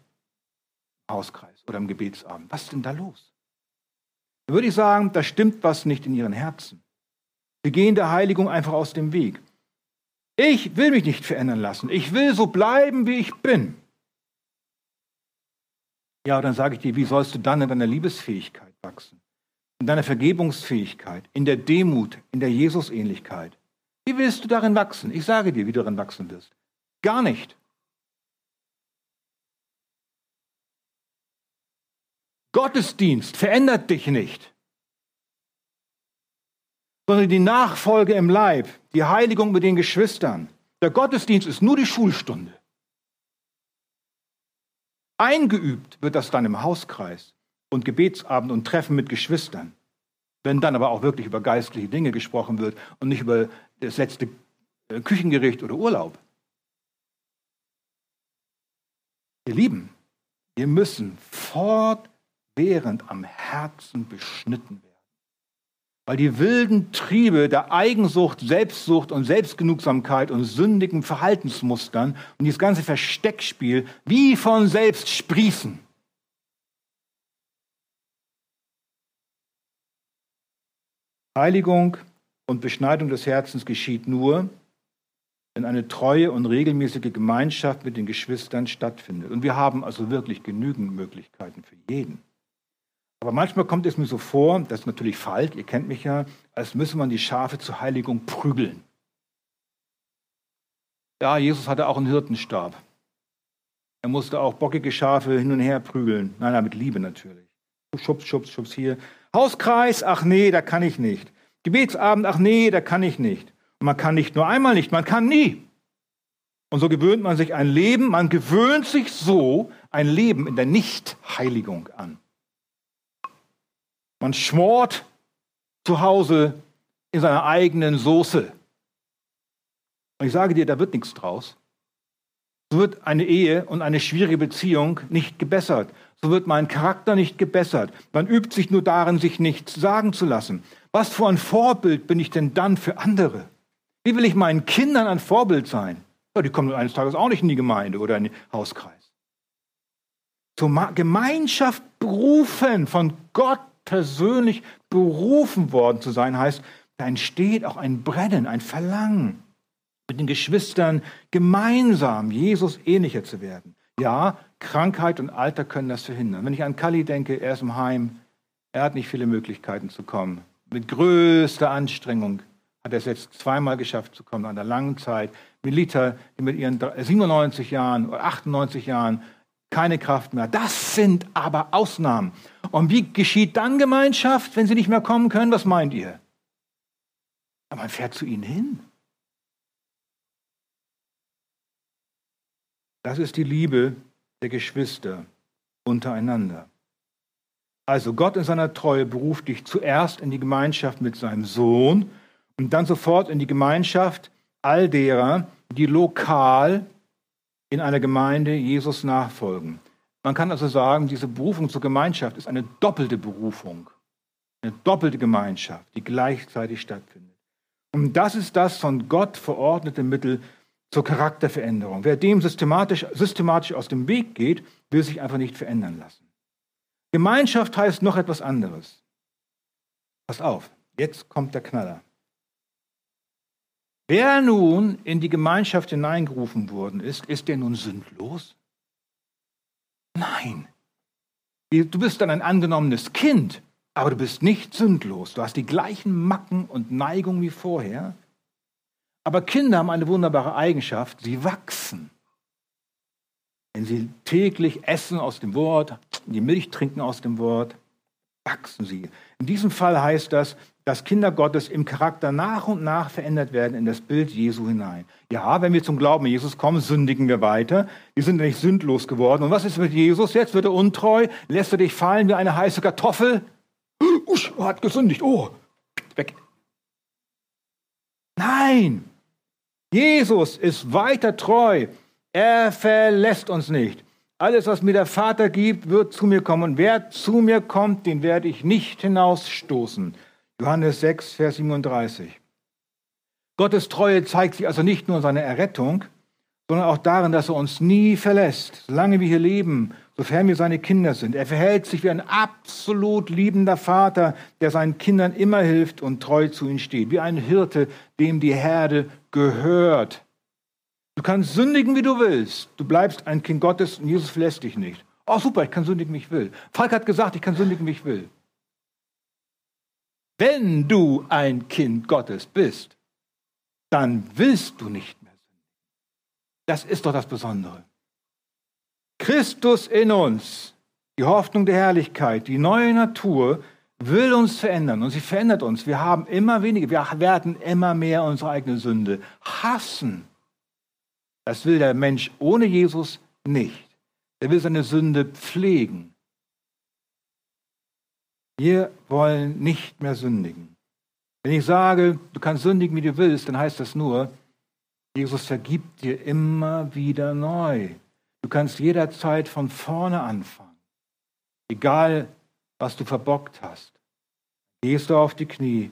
Hauskreis oder im Gebetsabend. Was ist denn da los? Da würde ich sagen, da stimmt was nicht in ihren Herzen. Sie gehen der Heiligung einfach aus dem Weg. Ich will mich nicht verändern lassen. Ich will so bleiben, wie ich bin. Ja, dann sage ich dir, wie sollst du dann in deiner Liebesfähigkeit wachsen? In deiner Vergebungsfähigkeit, in der Demut, in der Jesusähnlichkeit. Wie willst du darin wachsen? Ich sage dir, wie du darin wachsen wirst. Gar nicht. Gottesdienst verändert dich nicht, sondern die Nachfolge im Leib, die Heiligung mit den Geschwistern. Der Gottesdienst ist nur die Schulstunde. Eingeübt wird das dann im Hauskreis und Gebetsabend und Treffen mit Geschwistern. Wenn dann aber auch wirklich über geistliche Dinge gesprochen wird und nicht über das letzte äh, Küchengericht oder Urlaub. Ihr Lieben, wir müssen fortwährend am Herzen beschnitten werden. Weil die wilden Triebe der Eigensucht, Selbstsucht und Selbstgenugsamkeit und sündigen Verhaltensmustern und dieses ganze Versteckspiel wie von selbst sprießen. Heiligung und Beschneidung des Herzens geschieht nur, wenn eine treue und regelmäßige Gemeinschaft mit den Geschwistern stattfindet. Und wir haben also wirklich genügend Möglichkeiten für jeden. Aber manchmal kommt es mir so vor, das ist natürlich falsch, ihr kennt mich ja, als müsse man die Schafe zur Heiligung prügeln. Ja, Jesus hatte auch einen Hirtenstab. Er musste auch bockige Schafe hin und her prügeln. Nein, nein, mit Liebe natürlich. Schubs, schubs, schubs hier. Hauskreis, ach nee, da kann ich nicht. Gebetsabend, ach nee, da kann ich nicht. Und man kann nicht nur einmal nicht, man kann nie. Und so gewöhnt man sich ein Leben, man gewöhnt sich so ein Leben in der Nichtheiligung an. Man schmort zu Hause in seiner eigenen Soße. Und ich sage dir, da wird nichts draus. So wird eine Ehe und eine schwierige Beziehung nicht gebessert. So wird mein Charakter nicht gebessert. Man übt sich nur darin, sich nichts sagen zu lassen. Was für ein Vorbild bin ich denn dann für andere? Wie will ich meinen Kindern ein Vorbild sein? Ja, die kommen eines Tages auch nicht in die Gemeinde oder in den Hauskreis. Zur Gemeinschaft berufen, von Gott persönlich berufen worden zu sein, heißt, da entsteht auch ein Brennen, ein Verlangen, mit den Geschwistern gemeinsam Jesus ähnlicher zu werden. Ja, Krankheit und Alter können das verhindern. Wenn ich an Kali denke, er ist im Heim, er hat nicht viele Möglichkeiten zu kommen. Mit größter Anstrengung hat er es jetzt zweimal geschafft zu kommen, an einer langen Zeit. Milita, die mit ihren 97 Jahren oder 98 Jahren keine Kraft mehr. Das sind aber Ausnahmen. Und wie geschieht dann Gemeinschaft, wenn sie nicht mehr kommen können? Was meint ihr? Ja, man fährt zu ihnen hin. Das ist die Liebe der Geschwister untereinander. Also Gott in seiner Treue beruft dich zuerst in die Gemeinschaft mit seinem Sohn und dann sofort in die Gemeinschaft all derer, die lokal in einer Gemeinde Jesus nachfolgen. Man kann also sagen, diese Berufung zur Gemeinschaft ist eine doppelte Berufung, eine doppelte Gemeinschaft, die gleichzeitig stattfindet. Und das ist das von Gott verordnete Mittel zur Charakterveränderung. Wer dem systematisch, systematisch aus dem Weg geht, will sich einfach nicht verändern lassen. Gemeinschaft heißt noch etwas anderes. Pass auf, jetzt kommt der Knaller. Wer nun in die Gemeinschaft hineingerufen worden ist, ist der nun sündlos? Nein. Du bist dann ein angenommenes Kind, aber du bist nicht sündlos. Du hast die gleichen Macken und Neigungen wie vorher. Aber Kinder haben eine wunderbare Eigenschaft, sie wachsen. Wenn sie täglich essen aus dem Wort, die Milch trinken aus dem Wort, wachsen sie. In diesem Fall heißt das, dass Kinder Gottes im Charakter nach und nach verändert werden in das Bild Jesu hinein. Ja, wenn wir zum Glauben Jesus kommen, sündigen wir weiter. Wir sind nicht sündlos geworden. Und was ist mit Jesus jetzt? Wird er untreu? Lässt er dich fallen wie eine heiße Kartoffel? [gasps] Usch, er hat gesündigt. Oh, weg. Nein, Jesus ist weiter treu. Er verlässt uns nicht. Alles, was mir der Vater gibt, wird zu mir kommen. Und wer zu mir kommt, den werde ich nicht hinausstoßen. Johannes 6, Vers 37. Gottes Treue zeigt sich also nicht nur in seiner Errettung, sondern auch darin, dass er uns nie verlässt, solange wir hier leben, sofern wir seine Kinder sind. Er verhält sich wie ein absolut liebender Vater, der seinen Kindern immer hilft und treu zu ihnen steht, wie ein Hirte, dem die Herde gehört. Du kannst sündigen, wie du willst. Du bleibst ein Kind Gottes und Jesus verlässt dich nicht. Oh, super, ich kann sündigen, wie ich will. Falk hat gesagt, ich kann sündigen, wie ich will. Wenn du ein Kind Gottes bist, dann willst du nicht mehr sündigen. Das ist doch das Besondere. Christus in uns, die Hoffnung der Herrlichkeit, die neue Natur, will uns verändern und sie verändert uns. Wir haben immer weniger, wir werden immer mehr unsere eigene Sünde hassen. Das will der Mensch ohne Jesus nicht. Er will seine Sünde pflegen. Wir wollen nicht mehr sündigen. Wenn ich sage, du kannst sündigen, wie du willst, dann heißt das nur, Jesus vergibt dir immer wieder neu. Du kannst jederzeit von vorne anfangen. Egal, was du verbockt hast. Gehst du auf die Knie,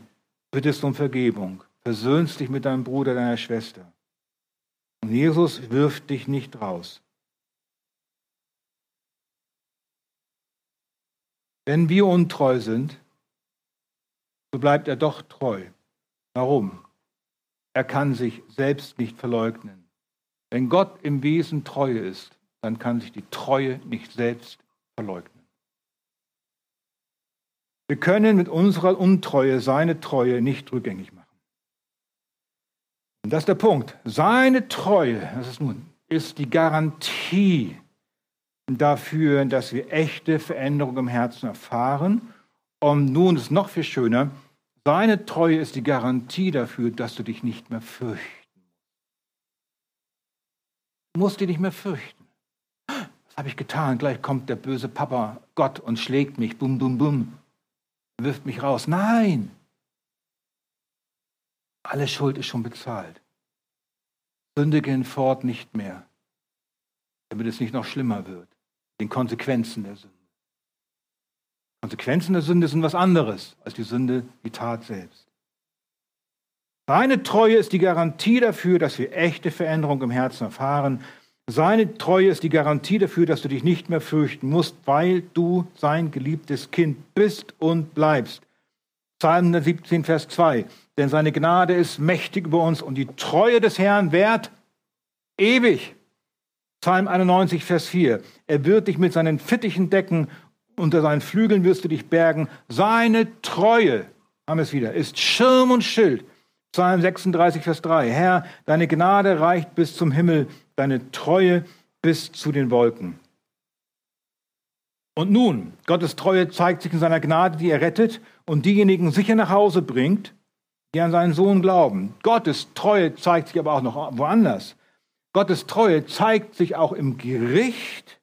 bittest um Vergebung, versöhnst dich mit deinem Bruder, deiner Schwester. Und Jesus wirft dich nicht raus. Wenn wir untreu sind, so bleibt er doch treu. Warum? Er kann sich selbst nicht verleugnen. Wenn Gott im Wesen treu ist, dann kann sich die Treue nicht selbst verleugnen. Wir können mit unserer Untreue seine Treue nicht rückgängig machen. Und das ist der Punkt. Seine Treue, das ist nun, ist die Garantie dafür, dass wir echte Veränderung im Herzen erfahren. Und nun ist noch viel schöner, seine Treue ist die Garantie dafür, dass du dich nicht mehr fürchten musst. Du musst dich nicht mehr fürchten. Was habe ich getan? Gleich kommt der böse Papa Gott und schlägt mich, bum, bum, bum, wirft mich raus. Nein! Alle Schuld ist schon bezahlt. Sündige fort nicht mehr, damit es nicht noch schlimmer wird den Konsequenzen der Sünde. Konsequenzen der Sünde sind was anderes als die Sünde, die Tat selbst. Seine Treue ist die Garantie dafür, dass wir echte Veränderung im Herzen erfahren. Seine Treue ist die Garantie dafür, dass du dich nicht mehr fürchten musst, weil du sein geliebtes Kind bist und bleibst. Psalm 17, Vers 2. Denn seine Gnade ist mächtig über uns und die Treue des Herrn währt ewig. Psalm 91, Vers 4. Er wird dich mit seinen Fittichen decken, unter seinen Flügeln wirst du dich bergen. Seine Treue, haben wir es wieder, ist Schirm und Schild. Psalm 36, Vers 3. Herr, deine Gnade reicht bis zum Himmel, deine Treue bis zu den Wolken. Und nun, Gottes Treue zeigt sich in seiner Gnade, die er rettet und diejenigen sicher nach Hause bringt, die an seinen Sohn glauben. Gottes Treue zeigt sich aber auch noch woanders. Gottes Treue zeigt sich auch im Gericht,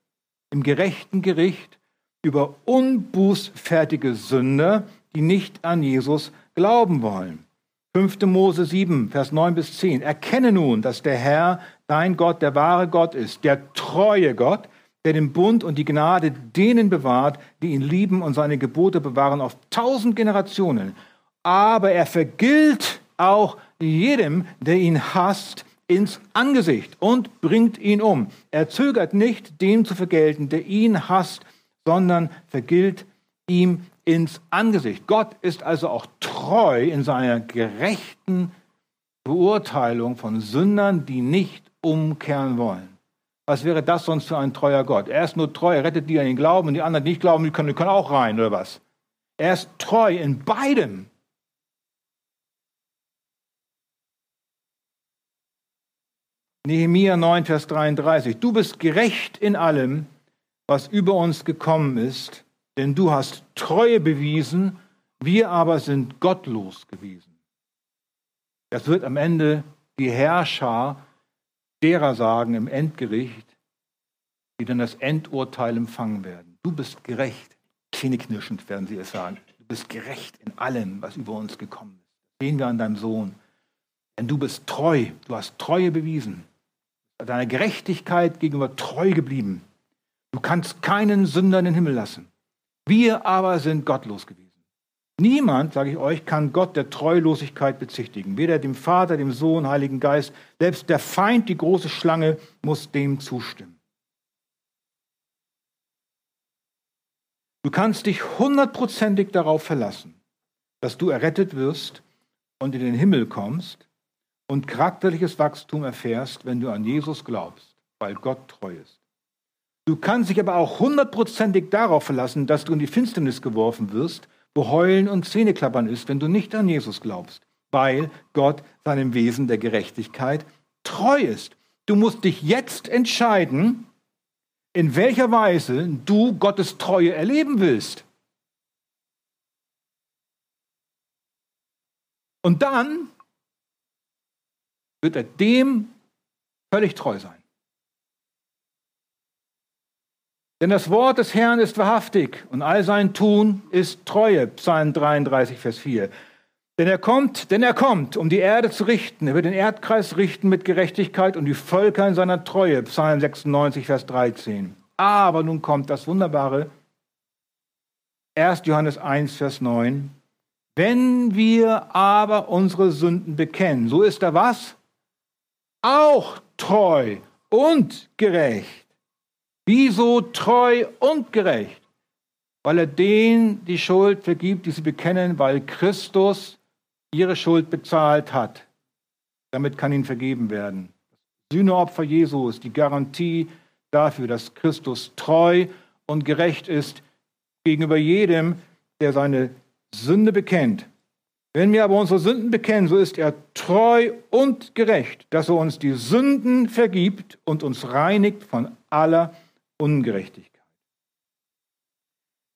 im gerechten Gericht über unbußfertige Sünder, die nicht an Jesus glauben wollen. 5. Mose 7, Vers 9 bis 10. Erkenne nun, dass der Herr, dein Gott, der wahre Gott ist, der treue Gott, der den Bund und die Gnade denen bewahrt, die ihn lieben und seine Gebote bewahren auf tausend Generationen. Aber er vergilt auch jedem, der ihn hasst, ins Angesicht und bringt ihn um. Er zögert nicht, dem zu vergelten, der ihn hasst, sondern vergilt ihm ins Angesicht. Gott ist also auch treu in seiner gerechten Beurteilung von Sündern, die nicht umkehren wollen. Was wäre das sonst für ein treuer Gott? Er ist nur treu, er rettet die, die an ihn glauben und die anderen, die nicht glauben, die können, die können auch rein, oder was? Er ist treu in beidem. Nehemia 9, Vers 33. Du bist gerecht in allem, was über uns gekommen ist, denn du hast Treue bewiesen, wir aber sind gottlos gewesen. Das wird am Ende die Herrscher derer sagen im Endgericht, die dann das Endurteil empfangen werden. Du bist gerecht. Zähneknirschend werden sie es sagen. Du bist gerecht in allem, was über uns gekommen ist. sehen wir an deinem Sohn. Denn du bist treu. Du hast Treue bewiesen deiner Gerechtigkeit gegenüber treu geblieben. Du kannst keinen Sünder in den Himmel lassen. Wir aber sind gottlos gewesen. Niemand, sage ich euch, kann Gott der Treulosigkeit bezichtigen. Weder dem Vater, dem Sohn, Heiligen Geist. Selbst der Feind, die große Schlange, muss dem zustimmen. Du kannst dich hundertprozentig darauf verlassen, dass du errettet wirst und in den Himmel kommst und charakterliches Wachstum erfährst, wenn du an Jesus glaubst, weil Gott treu ist. Du kannst dich aber auch hundertprozentig darauf verlassen, dass du in die Finsternis geworfen wirst wo Heulen und Zähneklappern ist, wenn du nicht an Jesus glaubst, weil Gott seinem Wesen der Gerechtigkeit treu ist. Du musst dich jetzt entscheiden, in welcher Weise du Gottes Treue erleben willst. Und dann wird er dem völlig treu sein. Denn das Wort des Herrn ist wahrhaftig und all sein Tun ist Treue. Psalm 33, Vers 4. Denn er kommt, denn er kommt, um die Erde zu richten. Er wird den Erdkreis richten mit Gerechtigkeit und die Völker in seiner Treue. Psalm 96, Vers 13. Aber nun kommt das Wunderbare. 1. Johannes 1, Vers 9. Wenn wir aber unsere Sünden bekennen, so ist er was? Auch treu und gerecht Wieso treu und gerecht? Weil er denen die Schuld vergibt, die sie bekennen, weil Christus ihre Schuld bezahlt hat. Damit kann ihnen vergeben werden. Das Sühneopfer Jesu ist die Garantie dafür, dass Christus treu und gerecht ist gegenüber jedem, der seine Sünde bekennt. Wenn wir aber unsere Sünden bekennen, so ist er treu und gerecht, dass er uns die Sünden vergibt und uns reinigt von aller. Ungerechtigkeit.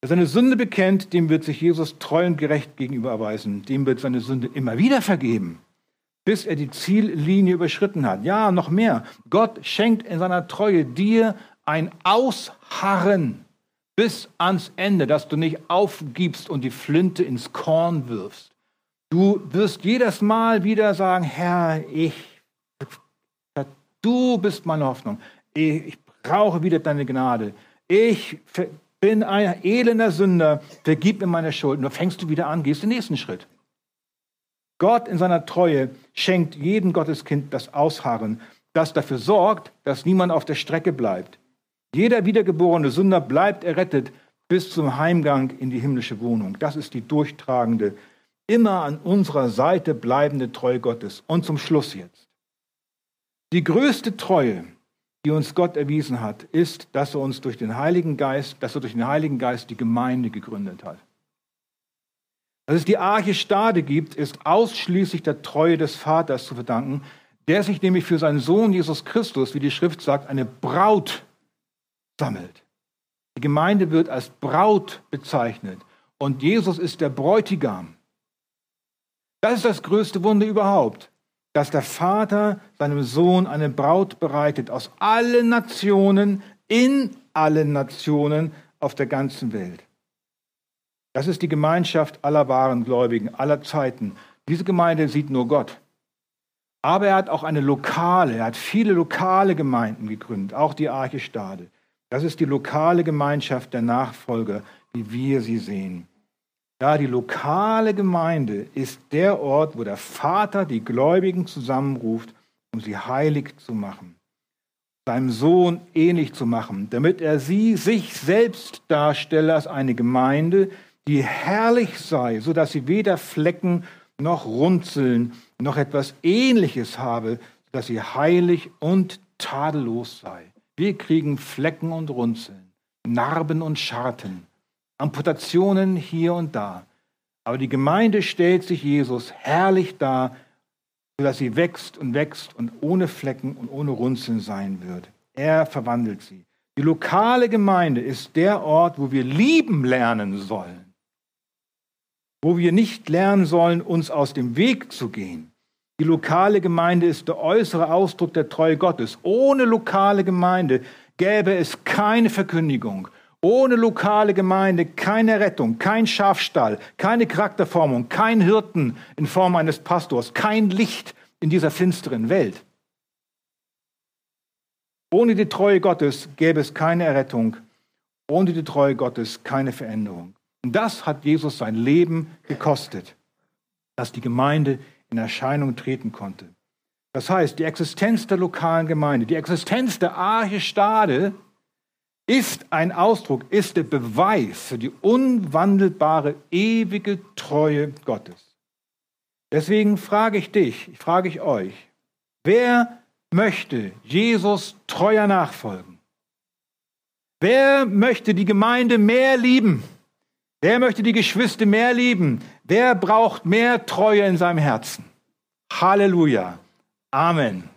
Wer seine Sünde bekennt, dem wird sich Jesus treu und gerecht gegenüber erweisen. Dem wird seine Sünde immer wieder vergeben, bis er die Ziellinie überschritten hat. Ja, noch mehr. Gott schenkt in seiner Treue dir ein Ausharren bis ans Ende, dass du nicht aufgibst und die Flinte ins Korn wirfst. Du wirst jedes Mal wieder sagen, Herr, ich, du bist meine Hoffnung. Ich brauche wieder deine Gnade. Ich bin ein elender Sünder, vergib mir meine Schuld. Nur fängst du wieder an, gehst den nächsten Schritt. Gott in seiner Treue schenkt jedem Gotteskind das Ausharren, das dafür sorgt, dass niemand auf der Strecke bleibt. Jeder wiedergeborene Sünder bleibt errettet bis zum Heimgang in die himmlische Wohnung. Das ist die durchtragende, immer an unserer Seite bleibende Treue Gottes. Und zum Schluss jetzt. Die größte Treue, die uns Gott erwiesen hat, ist, dass er uns durch den Heiligen Geist, dass er durch den Heiligen Geist die Gemeinde gegründet hat. Dass es die Arche Stade gibt, ist ausschließlich der Treue des Vaters zu verdanken, der sich nämlich für seinen Sohn Jesus Christus, wie die Schrift sagt, eine Braut sammelt. Die Gemeinde wird als Braut bezeichnet und Jesus ist der Bräutigam. Das ist das größte Wunder überhaupt dass der Vater seinem Sohn eine Braut bereitet aus allen Nationen, in allen Nationen auf der ganzen Welt. Das ist die Gemeinschaft aller wahren Gläubigen aller Zeiten. Diese Gemeinde sieht nur Gott. Aber er hat auch eine lokale, er hat viele lokale Gemeinden gegründet, auch die Arche Stade. Das ist die lokale Gemeinschaft der Nachfolger, wie wir sie sehen. Ja, die lokale Gemeinde ist der Ort, wo der Vater die Gläubigen zusammenruft, um sie heilig zu machen, seinem Sohn ähnlich zu machen, damit er sie sich selbst darstelle als eine Gemeinde, die herrlich sei, so dass sie weder Flecken noch Runzeln noch etwas Ähnliches habe, dass sie heilig und tadellos sei. Wir kriegen Flecken und Runzeln, Narben und Scharten. Amputationen hier und da. Aber die Gemeinde stellt sich Jesus herrlich dar, sodass sie wächst und wächst und ohne Flecken und ohne Runzeln sein wird. Er verwandelt sie. Die lokale Gemeinde ist der Ort, wo wir lieben lernen sollen. Wo wir nicht lernen sollen, uns aus dem Weg zu gehen. Die lokale Gemeinde ist der äußere Ausdruck der Treue Gottes. Ohne lokale Gemeinde gäbe es keine Verkündigung ohne lokale Gemeinde keine Rettung, kein Schafstall, keine Charakterformung, kein Hirten in Form eines Pastors, kein Licht in dieser finsteren Welt. Ohne die Treue Gottes gäbe es keine Errettung, ohne die Treue Gottes keine Veränderung. Und das hat Jesus sein Leben gekostet, dass die Gemeinde in Erscheinung treten konnte. Das heißt, die Existenz der lokalen Gemeinde, die Existenz der Arche Stade ist ein Ausdruck, ist der Beweis für die unwandelbare, ewige Treue Gottes. Deswegen frage ich dich, ich frage ich euch, wer möchte Jesus treuer nachfolgen? Wer möchte die Gemeinde mehr lieben? Wer möchte die Geschwister mehr lieben? Wer braucht mehr Treue in seinem Herzen? Halleluja. Amen.